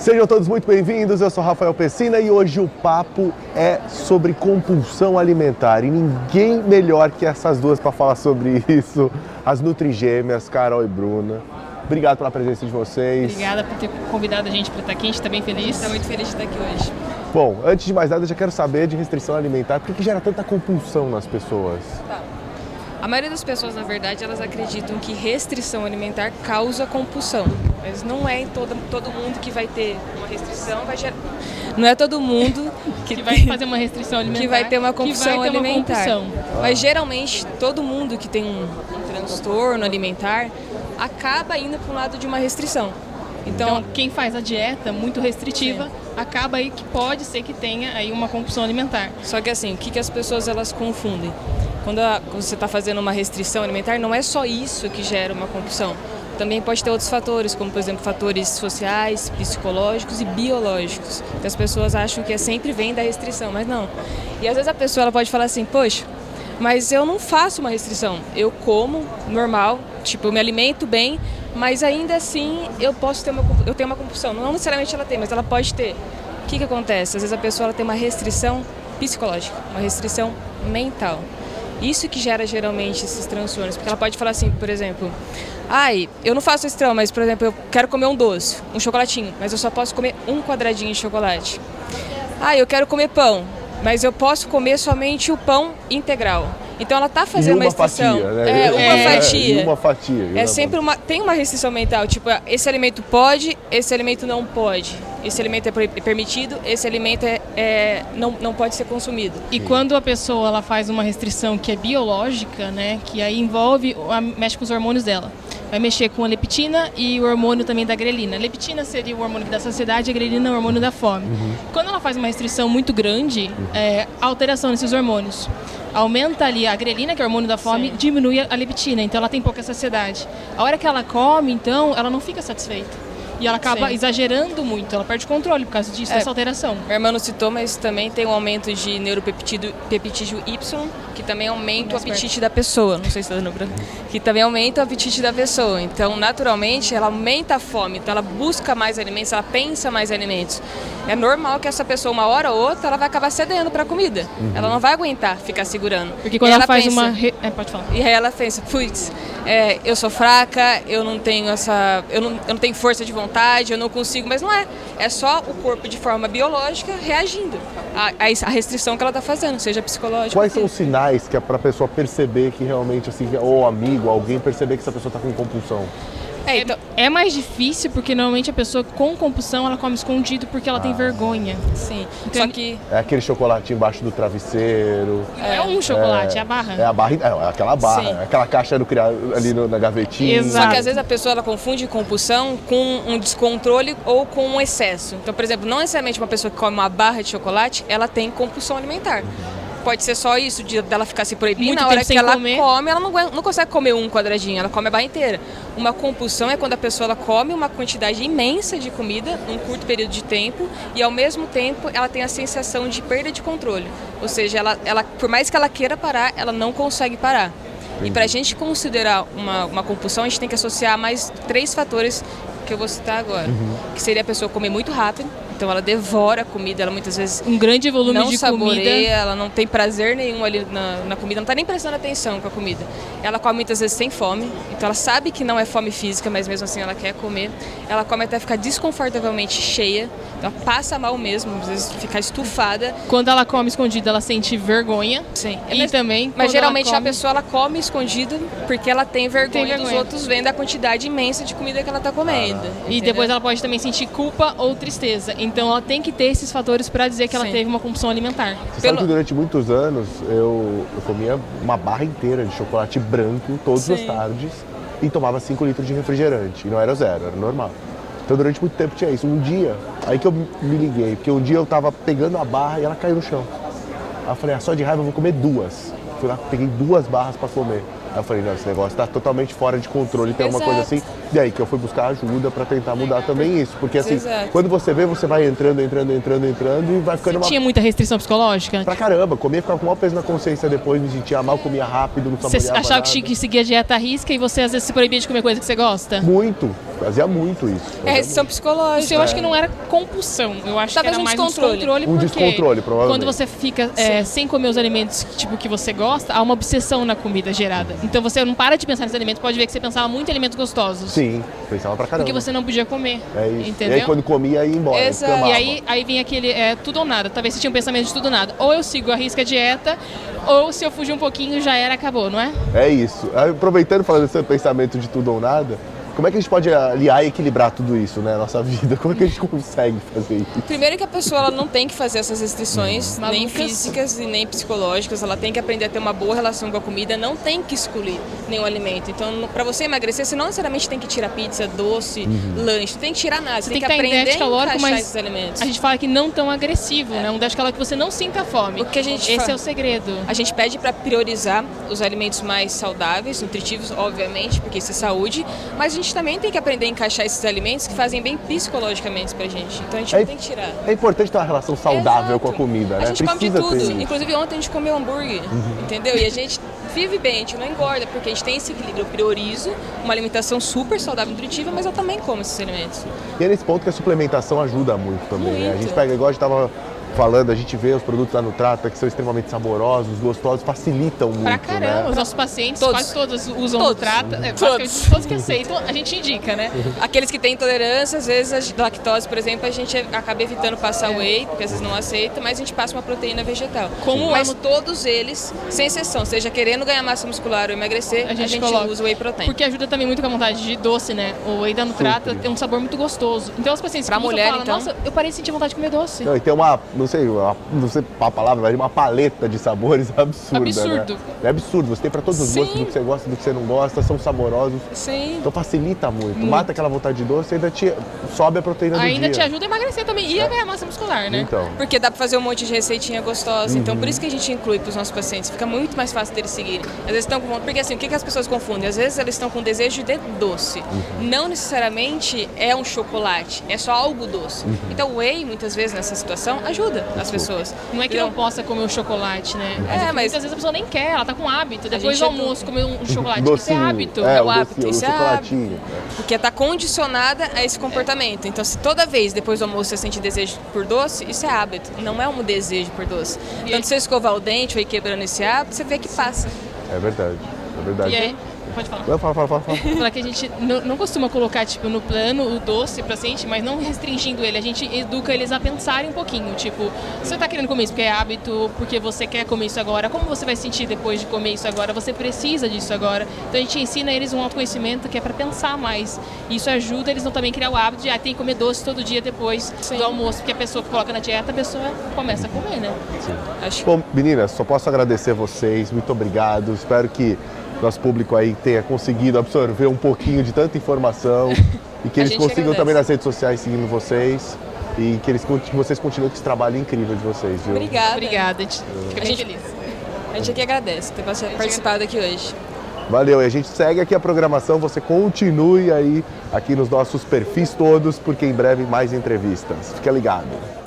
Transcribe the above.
Sejam todos muito bem-vindos, eu sou Rafael Pessina e hoje o papo é sobre compulsão alimentar. E ninguém melhor que essas duas para falar sobre isso, as Nutrigêmeas, Carol e Bruna. Obrigado pela presença de vocês. Obrigada por ter convidado a gente para estar aqui, a gente está bem feliz. Está muito feliz de estar aqui hoje. Bom, antes de mais nada, eu já quero saber de restrição alimentar. Por que, que gera tanta compulsão nas pessoas? Tá. A maioria das pessoas, na verdade, elas acreditam que restrição alimentar causa compulsão. Mas não é todo, todo mundo que vai ter uma restrição, vai gerar... Não é todo mundo que, que vai fazer uma restrição alimentar que vai ter uma compulsão alimentar. Uma compulsão. Mas geralmente todo mundo que tem um, um transtorno alimentar acaba indo para um lado de uma restrição. Então, então, quem faz a dieta muito restritiva sim. acaba aí que pode ser que tenha aí uma compulsão alimentar. Só que assim, o que, que as pessoas elas confundem? Quando, a, quando você está fazendo uma restrição alimentar, não é só isso que gera uma compulsão. Também pode ter outros fatores, como por exemplo fatores sociais, psicológicos e biológicos. Que as pessoas acham que é sempre vem da restrição, mas não. E às vezes a pessoa ela pode falar assim, poxa, mas eu não faço uma restrição. Eu como normal, tipo, eu me alimento bem, mas ainda assim eu posso ter uma eu tenho uma compulsão. Não necessariamente ela tem, mas ela pode ter. O que, que acontece? Às vezes a pessoa ela tem uma restrição psicológica, uma restrição mental. Isso que gera geralmente esses transtornos, porque ela pode falar assim, por exemplo, ai, eu não faço estrão, mas por exemplo, eu quero comer um doce, um chocolatinho, mas eu só posso comer um quadradinho de chocolate. Ah, eu quero comer pão, mas eu posso comer somente o pão integral. Então ela está fazendo uma, uma restrição. Fatia, né? É, uma é, fatia. uma fatia. É sempre uma. Tem uma restrição mental, tipo, esse alimento pode, esse alimento não pode. Esse alimento é permitido, esse alimento é, é não, não pode ser consumido. E Sim. quando a pessoa ela faz uma restrição que é biológica, né? Que aí envolve, mexe com os hormônios dela vai mexer com a leptina e o hormônio também da grelina. A leptina seria o hormônio da saciedade e a grelina é o hormônio da fome. Uhum. Quando ela faz uma restrição muito grande, uhum. é, alteração nesses hormônios. Aumenta ali a grelina, que é o hormônio da fome, Sim. diminui a leptina, então ela tem pouca saciedade. A hora que ela come, então, ela não fica satisfeita. E ela acaba Sim. exagerando muito, ela perde controle por causa disso, é, dessa alteração. Meu irmão não citou, mas também tem um aumento de neuropeptídeo Y, que também aumenta o apetite da pessoa. Não sei se está dando branco. Que também aumenta o apetite da pessoa. Então, naturalmente, ela aumenta a fome. Então, ela busca mais alimentos, ela pensa mais alimentos. É normal que essa pessoa, uma hora ou outra, ela vai acabar cedendo para a comida. Uhum. Ela não vai aguentar ficar segurando. Porque quando ela, ela, faz pensa, uma. Re... É, pode falar. E aí ela pensa, putz, é, eu sou fraca, eu não tenho essa. Eu não, eu não tenho força de vontade, eu não consigo, mas não é. É só o corpo de forma biológica reagindo à, restrição que ela está fazendo, seja psicológica. Quais são os sinais que é para a pessoa perceber que realmente, assim, ou amigo, alguém perceber que essa pessoa está com compulsão? É, então, é mais difícil porque normalmente a pessoa com compulsão ela come escondido porque ela ah. tem vergonha. Sim. Então, Só que é aquele chocolate embaixo do travesseiro. É, é um chocolate, é, é, a barra. É a barra, é aquela barra, Sim. aquela caixa do ali no, na gavetinha. Exato. Só que às vezes a pessoa ela confunde compulsão com um descontrole ou com um excesso. Então, por exemplo, não necessariamente uma pessoa que come uma barra de chocolate, ela tem compulsão alimentar. Uhum pode ser só isso, de dela ficar se proibindo. Muito na hora que ela comer. come, ela não, não consegue comer um quadradinho, ela come a barra inteira. Uma compulsão é quando a pessoa ela come uma quantidade imensa de comida num curto período de tempo e ao mesmo tempo ela tem a sensação de perda de controle. Ou seja, ela, ela por mais que ela queira parar, ela não consegue parar. Entendi. E para a gente considerar uma, uma compulsão, a gente tem que associar mais três fatores que eu vou citar agora. Uhum. Que seria a pessoa comer muito rápido, então ela devora a comida, ela muitas vezes um grande volume não de saboreia, comida. ela não tem prazer nenhum ali na, na comida, não está nem prestando atenção com a comida. Ela come muitas vezes sem fome, então ela sabe que não é fome física, mas mesmo assim ela quer comer. Ela come até ficar desconfortavelmente cheia, então ela passa mal mesmo, às vezes ficar estufada. Quando ela come escondida, ela sente vergonha. Sim. E mas, também. Mas geralmente come... a pessoa ela come escondida porque ela tem vergonha, tem vergonha. dos outros vendo a quantidade imensa de comida que ela está comendo. Ah. E depois ela pode também sentir culpa ou tristeza. Então ela tem que ter esses fatores para dizer que ela Sim. teve uma compulsão alimentar. Você Pelo... sabe que durante muitos anos eu, eu comia uma barra inteira de chocolate branco todas Sim. as tardes e tomava 5 litros de refrigerante. E não era zero, era normal. Então durante muito tempo tinha isso. Um dia, aí que eu me liguei, porque um dia eu tava pegando a barra e ela caiu no chão. Aí eu falei, ah, só de raiva eu vou comer duas. Fui lá, peguei duas barras para comer. Aí eu falei, não, esse negócio tá totalmente fora de controle, tem uma coisa assim. E aí que eu fui buscar ajuda para tentar mudar também isso. Porque assim, Exato. quando você vê, você vai entrando, entrando, entrando, entrando e vai ficando uma. Tinha muita restrição psicológica? Pra caramba, comia, ficava com o maior peso na consciência depois, me sentia mal, comia rápido, não Você achava nada. que tinha que seguir a dieta à risca e você às vezes se proibia de comer coisa que você gosta? Muito, fazia muito isso. É restrição psicológica. Isso eu acho que não era compulsão, eu acho Talvez que era um mais descontrole. um descontrole. Um descontrole, provavelmente. Quando você fica é, sem comer os alimentos tipo, que você gosta, há uma obsessão na comida gerada. Então você não para de pensar nesse alimento, pode ver que você pensava muito em alimentos gostosos. Sim, pensava pra caramba. Porque você não podia comer. É isso. Entendeu? E aí quando comia, ia embora. Exato. E aí, aí vinha aquele é, tudo ou nada. Talvez você tinha um pensamento de tudo ou nada. Ou eu sigo a risca dieta, ou se eu fugir um pouquinho já era, acabou, não é? É isso. Aproveitando falando desse pensamento de tudo ou nada, como é que a gente pode aliar e equilibrar tudo isso, né, na nossa vida? Como é que a gente consegue fazer isso? Primeiro que a pessoa ela não tem que fazer essas restrições, Uhum. nem Malucas. físicas e nem psicológicas. Ela tem que aprender a ter uma boa relação com a comida, não tem que excluir nenhum alimento. Então, para você emagrecer, você não necessariamente tem que tirar pizza, doce, Uhum. lanche, não tem que tirar nada. Você, tem tem, que aprender déficit a calórico, encaixar mas esses alimentos. A gente fala que não tão agressivo, né? Um déficit calórico que você não sinta fome. O que a gente Esse fa- é o segredo. A gente pede para priorizar os alimentos mais saudáveis, nutritivos, obviamente, porque isso é saúde, mas a gente também tem que aprender a encaixar esses alimentos que fazem bem psicologicamente pra gente. Então a gente É- não tem que tirar. É importante ter uma relação saudável Exato. com a comida, né? A gente come de Precisa tudo. Uhum. Inclusive ontem a gente comeu hambúrguer, entendeu? E a gente vive bem, a gente não engorda, porque a gente tem esse equilíbrio. Eu priorizo uma alimentação super saudável e nutritiva, mas eu também como esses alimentos. E é nesse ponto que a suplementação ajuda muito também, né? A Muito. gente pega, igual a gente tava falando, a gente vê os produtos lá no Trata que são extremamente saborosos, gostosos, facilitam muito, Pra caramba, os né? nossos pacientes, Todos. quase todos usam Todos. o trata. É, Todos. que aceitam, a gente indica, né? Aqueles que têm intolerância, às vezes a lactose, por exemplo, a gente acaba evitando passar whey, porque às vezes não aceita, mas a gente passa uma proteína vegetal. Como mas é- todos eles, sem exceção, seja querendo ganhar massa muscular ou emagrecer, a gente, coloca. usa whey protein. Porque ajuda também muito com a vontade de doce, né? O whey da Nutrata tem um sabor muito gostoso. Então os pacientes Pra que usam mulher, falam, então? nossa, eu parei de sentir vontade de comer doce. Não, e tem uma, não sei, uma, não sei a palavra, mas uma paleta de sabores absurda, Absurdo. né? É absurdo, você tem pra todos os Sim. gostos, do que você gosta, do que você não gosta, são saborosos. Sim. Então facilita muito. Mata aquela vontade de doce e ainda te sobe a proteína do Ainda dia. te ajuda a emagrecer também e a ganhar massa muscular, né? Então, Porque dá pra fazer um monte de receitinha gostosa. Então, Uhum. por isso que a gente inclui pros nossos pacientes. Fica muito mais fácil deles seguirem. Às vezes estão com. Porque assim, o que, que as pessoas confundem? Às vezes eles estão com desejo de doce. Uhum. Não necessariamente é um chocolate, é só algo doce. Uhum. Então, o whey, muitas vezes, nessa situação, ajuda as pessoas. Não é que não possa comer o chocolate, né? É, que mas- Muitas vezes a pessoa nem quer, ela tá com hábito. Depois do é almoço, comer um chocolate. docinho. Isso é hábito. É, É o hábito, docinho, isso é hábito. chocolatinho. Porque tá condicionada a esse comportamento. Então, se toda vez depois do almoço você sente desejo por doce, isso é hábito, não é um desejo por doce. E Então, aí- se você escovar o dente ou ir quebrando esse hábito, você vê que passa. É verdade, é verdade. E aí, pode falar. Fala, fala, fala, fala. Falar que a gente não, não costuma colocar tipo no plano o doce pra paciente, mas não restringindo ele. A gente educa eles a pensarem um pouquinho. Tipo, você tá querendo comer isso porque é hábito, porque você quer comer isso agora. Como você vai sentir depois de comer isso agora? Você precisa disso agora. Então a gente ensina eles um autoconhecimento que é pra pensar mais. E isso ajuda eles não também criar o hábito de ah, tem que comer doce todo dia depois do almoço, porque a pessoa que coloca na dieta, a pessoa começa a comer, né? Acho Bom, meninas, só posso agradecer vocês, muito obrigado. Espero que nosso público aí tenha conseguido absorver um pouquinho de tanta informação e que eles consigam agradece. também nas redes sociais seguindo vocês e que, eles, que vocês continuem com esse trabalho incrível de vocês, viu? Obrigada. Obrigada, a gente fica A bem gente- feliz. A gente aqui agradece ter participado aqui hoje. Valeu, e a gente segue aqui a programação, você continue aí aqui nos nossos perfis todos, porque em breve mais entrevistas. Fica ligado.